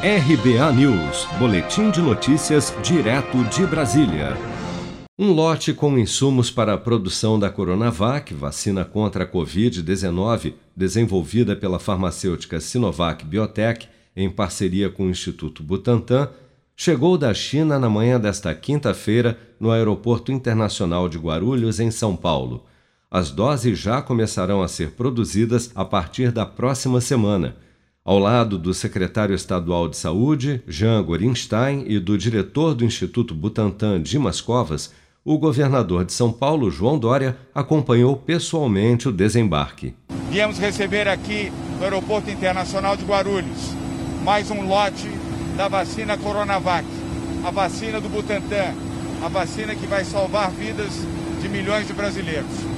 RBA News, Boletim de Notícias, direto de Brasília. Um lote com insumos para a produção da Coronavac, vacina contra a Covid-19, desenvolvida pela farmacêutica Sinovac Biotech, em parceria com o Instituto Butantan, chegou da China na manhã desta quinta-feira no Aeroporto Internacional de Guarulhos, em São Paulo. As doses já começarão a ser produzidas a partir da próxima semana ao lado do secretário estadual de Saúde, Jean Gorinstein, e do diretor do Instituto Butantan, Dimas Covas, o governador de São Paulo, João Dória, acompanhou pessoalmente o desembarque. Viemos receber aqui no Aeroporto Internacional de Guarulhos mais um lote da vacina Coronavac, a vacina do Butantan, a vacina que vai salvar vidas de milhões de brasileiros.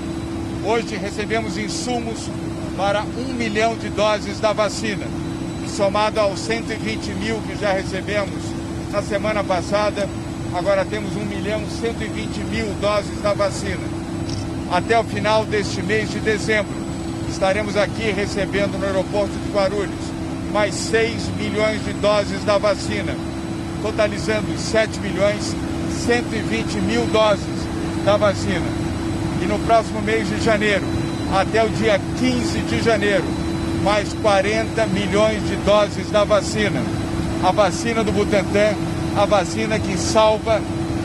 Hoje recebemos insumos para um milhão de doses da vacina, somado aos 120 mil que já recebemos na semana passada, agora temos 1 milhão 120 mil doses da vacina. Até o final deste mês de dezembro, estaremos aqui recebendo no aeroporto de Guarulhos mais 6 milhões de doses da vacina, totalizando 7 milhões 120 mil doses da vacina. E no próximo mês de janeiro, até o dia 15 de janeiro, mais 40 milhões de doses da vacina. A vacina do Butantan, a vacina que salva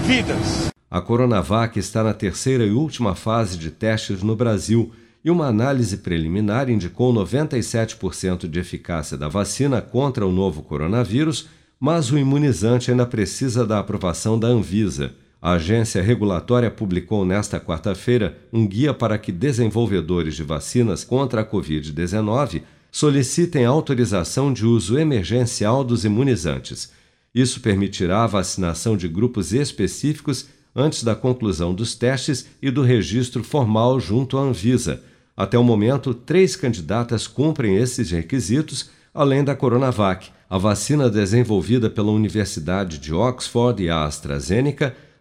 vidas. A Coronavac está na terceira e última fase de testes no Brasil e uma análise preliminar indicou 97% de eficácia da vacina contra o novo coronavírus, mas o imunizante ainda precisa da aprovação da Anvisa. A agência regulatória publicou nesta quarta-feira um guia para que desenvolvedores de vacinas contra a Covid-19 solicitem autorização de uso emergencial dos imunizantes. Isso permitirá a vacinação de grupos específicos antes da conclusão dos testes e do registro formal junto à Anvisa. Até o momento, três candidatas cumprem esses requisitos, além da Coronavac, a vacina desenvolvida pela Universidade de Oxford e a AstraZeneca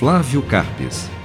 Flávio Carpes.